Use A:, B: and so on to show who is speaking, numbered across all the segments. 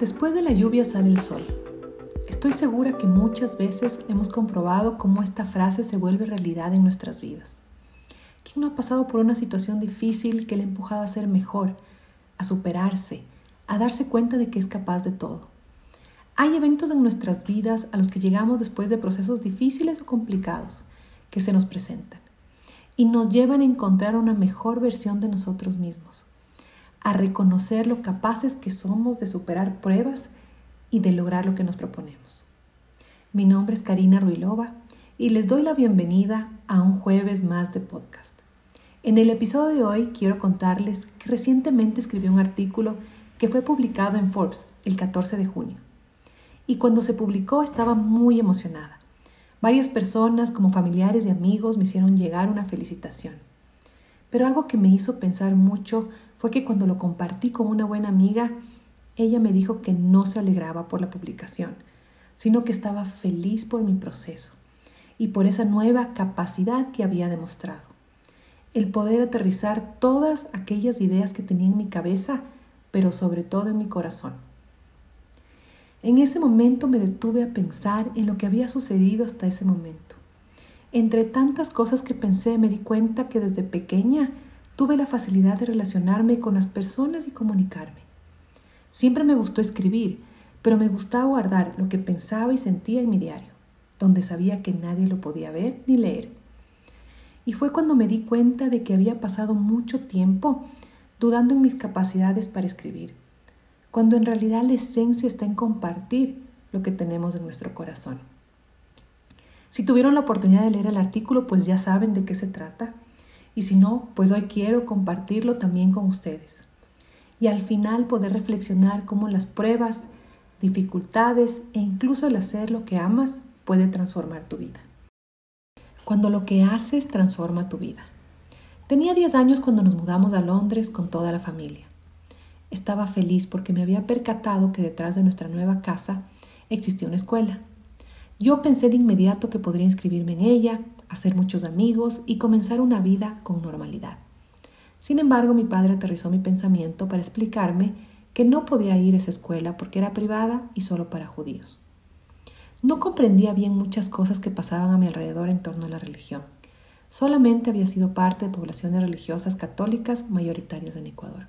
A: Después de la lluvia sale el sol. Estoy segura que muchas veces hemos comprobado cómo esta frase se vuelve realidad en nuestras vidas. ¿Quién no ha pasado por una situación difícil que le ha empujado a ser mejor, a superarse, a darse cuenta de que es capaz de todo? Hay eventos en nuestras vidas a los que llegamos después de procesos difíciles o complicados que se nos presentan y nos llevan a encontrar una mejor versión de nosotros mismos a reconocer lo capaces que somos de superar pruebas y de lograr lo que nos proponemos. Mi nombre es Karina Ruilova y les doy la bienvenida a un jueves más de podcast. En el episodio de hoy quiero contarles que recientemente escribí un artículo que fue publicado en Forbes el 14 de junio. Y cuando se publicó estaba muy emocionada. Varias personas, como familiares y amigos, me hicieron llegar una felicitación. Pero algo que me hizo pensar mucho fue que cuando lo compartí con una buena amiga, ella me dijo que no se alegraba por la publicación, sino que estaba feliz por mi proceso y por esa nueva capacidad que había demostrado. El poder aterrizar todas aquellas ideas que tenía en mi cabeza, pero sobre todo en mi corazón. En ese momento me detuve a pensar en lo que había sucedido hasta ese momento. Entre tantas cosas que pensé me di cuenta que desde pequeña tuve la facilidad de relacionarme con las personas y comunicarme. Siempre me gustó escribir, pero me gustaba guardar lo que pensaba y sentía en mi diario, donde sabía que nadie lo podía ver ni leer. Y fue cuando me di cuenta de que había pasado mucho tiempo dudando en mis capacidades para escribir, cuando en realidad la esencia está en compartir lo que tenemos en nuestro corazón. Si tuvieron la oportunidad de leer el artículo, pues ya saben de qué se trata. Y si no, pues hoy quiero compartirlo también con ustedes. Y al final poder reflexionar cómo las pruebas, dificultades e incluso el hacer lo que amas puede transformar tu vida. Cuando lo que haces transforma tu vida. Tenía 10 años cuando nos mudamos a Londres con toda la familia. Estaba feliz porque me había percatado que detrás de nuestra nueva casa existía una escuela. Yo pensé de inmediato que podría inscribirme en ella, hacer muchos amigos y comenzar una vida con normalidad. Sin embargo, mi padre aterrizó mi pensamiento para explicarme que no podía ir a esa escuela porque era privada y solo para judíos. No comprendía bien muchas cosas que pasaban a mi alrededor en torno a la religión. Solamente había sido parte de poblaciones religiosas católicas mayoritarias en Ecuador.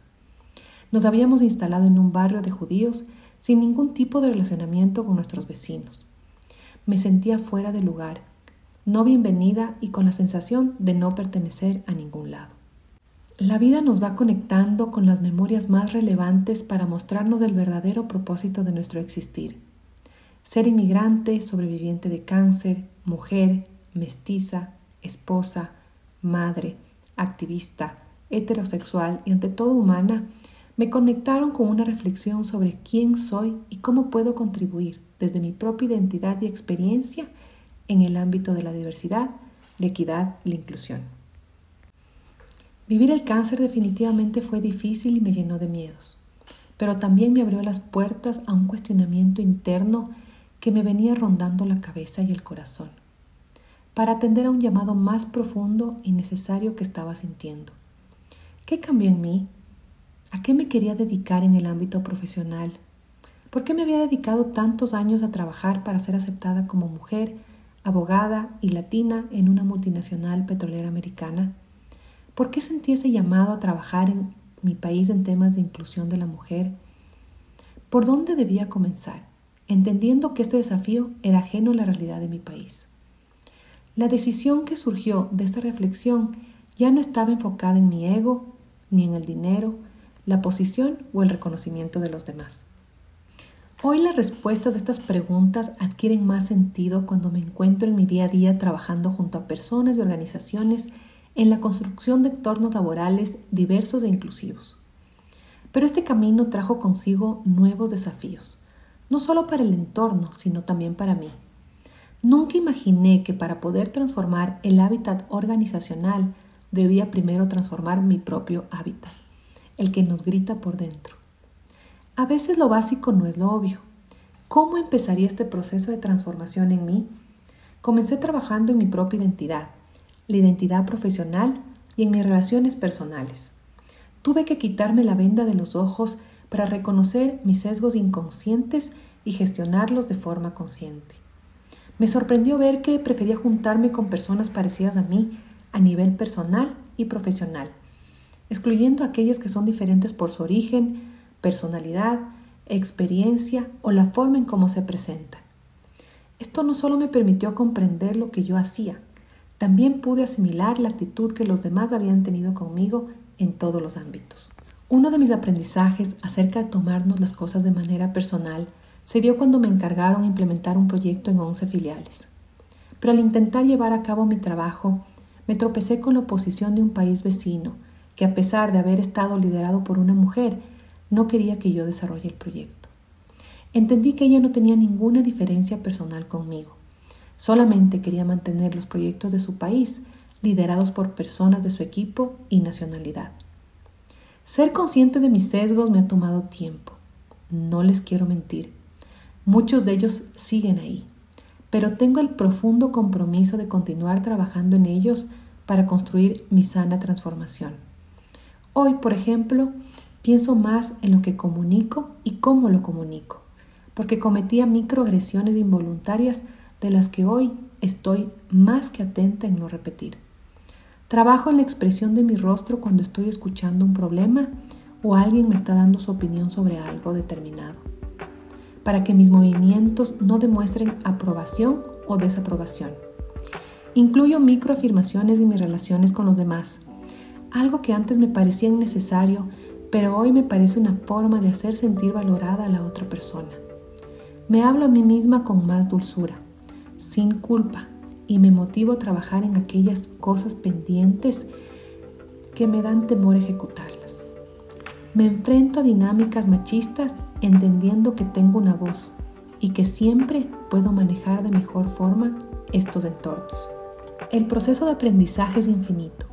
A: Nos habíamos instalado en un barrio de judíos sin ningún tipo de relacionamiento con nuestros vecinos. Me sentía fuera de lugar no bienvenida y con la sensación de no pertenecer a ningún lado. La vida nos va conectando con las memorias más relevantes para mostrarnos el verdadero propósito de nuestro existir. Ser inmigrante, sobreviviente de cáncer, mujer, mestiza, esposa, madre, activista, heterosexual y ante todo humana, me conectaron con una reflexión sobre quién soy y cómo puedo contribuir desde mi propia identidad y experiencia en el ámbito de la diversidad, la equidad y la inclusión. Vivir el cáncer definitivamente fue difícil y me llenó de miedos, pero también me abrió las puertas a un cuestionamiento interno que me venía rondando la cabeza y el corazón, para atender a un llamado más profundo y necesario que estaba sintiendo. ¿Qué cambió en mí? ¿A qué me quería dedicar en el ámbito profesional? ¿Por qué me había dedicado tantos años a trabajar para ser aceptada como mujer abogada y latina en una multinacional petrolera americana? ¿Por qué sentí ese llamado a trabajar en mi país en temas de inclusión de la mujer? ¿Por dónde debía comenzar? Entendiendo que este desafío era ajeno a la realidad de mi país. La decisión que surgió de esta reflexión ya no estaba enfocada en mi ego, ni en el dinero, la posición o el reconocimiento de los demás. Hoy las respuestas de estas preguntas adquieren más sentido cuando me encuentro en mi día a día trabajando junto a personas y organizaciones en la construcción de entornos laborales diversos e inclusivos. Pero este camino trajo consigo nuevos desafíos, no solo para el entorno, sino también para mí. Nunca imaginé que para poder transformar el hábitat organizacional debía primero transformar mi propio hábitat, el que nos grita por dentro. A veces lo básico no es lo obvio. ¿Cómo empezaría este proceso de transformación en mí? Comencé trabajando en mi propia identidad, la identidad profesional y en mis relaciones personales. Tuve que quitarme la venda de los ojos para reconocer mis sesgos inconscientes y gestionarlos de forma consciente. Me sorprendió ver que prefería juntarme con personas parecidas a mí a nivel personal y profesional, excluyendo aquellas que son diferentes por su origen, personalidad, experiencia o la forma en cómo se presentan. Esto no solo me permitió comprender lo que yo hacía, también pude asimilar la actitud que los demás habían tenido conmigo en todos los ámbitos. Uno de mis aprendizajes acerca de tomarnos las cosas de manera personal se dio cuando me encargaron implementar un proyecto en 11 filiales. Pero al intentar llevar a cabo mi trabajo, me tropecé con la oposición de un país vecino, que a pesar de haber estado liderado por una mujer, no quería que yo desarrolle el proyecto. Entendí que ella no tenía ninguna diferencia personal conmigo. Solamente quería mantener los proyectos de su país liderados por personas de su equipo y nacionalidad. Ser consciente de mis sesgos me ha tomado tiempo. No les quiero mentir. Muchos de ellos siguen ahí, pero tengo el profundo compromiso de continuar trabajando en ellos para construir mi sana transformación. Hoy, por ejemplo, pienso más en lo que comunico y cómo lo comunico, porque cometía microagresiones involuntarias de las que hoy estoy más que atenta en no repetir. Trabajo en la expresión de mi rostro cuando estoy escuchando un problema o alguien me está dando su opinión sobre algo determinado para que mis movimientos no demuestren aprobación o desaprobación. Incluyo microafirmaciones en mis relaciones con los demás, algo que antes me parecía innecesario, pero hoy me parece una forma de hacer sentir valorada a la otra persona. Me hablo a mí misma con más dulzura, sin culpa, y me motivo a trabajar en aquellas cosas pendientes que me dan temor ejecutarlas. Me enfrento a dinámicas machistas entendiendo que tengo una voz y que siempre puedo manejar de mejor forma estos entornos. El proceso de aprendizaje es infinito.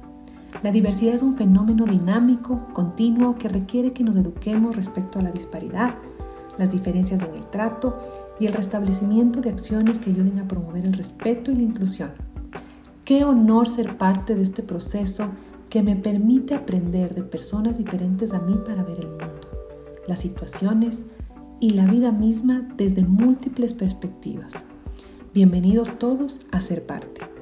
A: La diversidad es un fenómeno dinámico, continuo, que requiere que nos eduquemos respecto a la disparidad, las diferencias en el trato y el restablecimiento de acciones que ayuden a promover el respeto y la inclusión. Qué honor ser parte de este proceso que me permite aprender de personas diferentes a mí para ver el mundo las situaciones y la vida misma desde múltiples perspectivas. Bienvenidos todos a ser parte.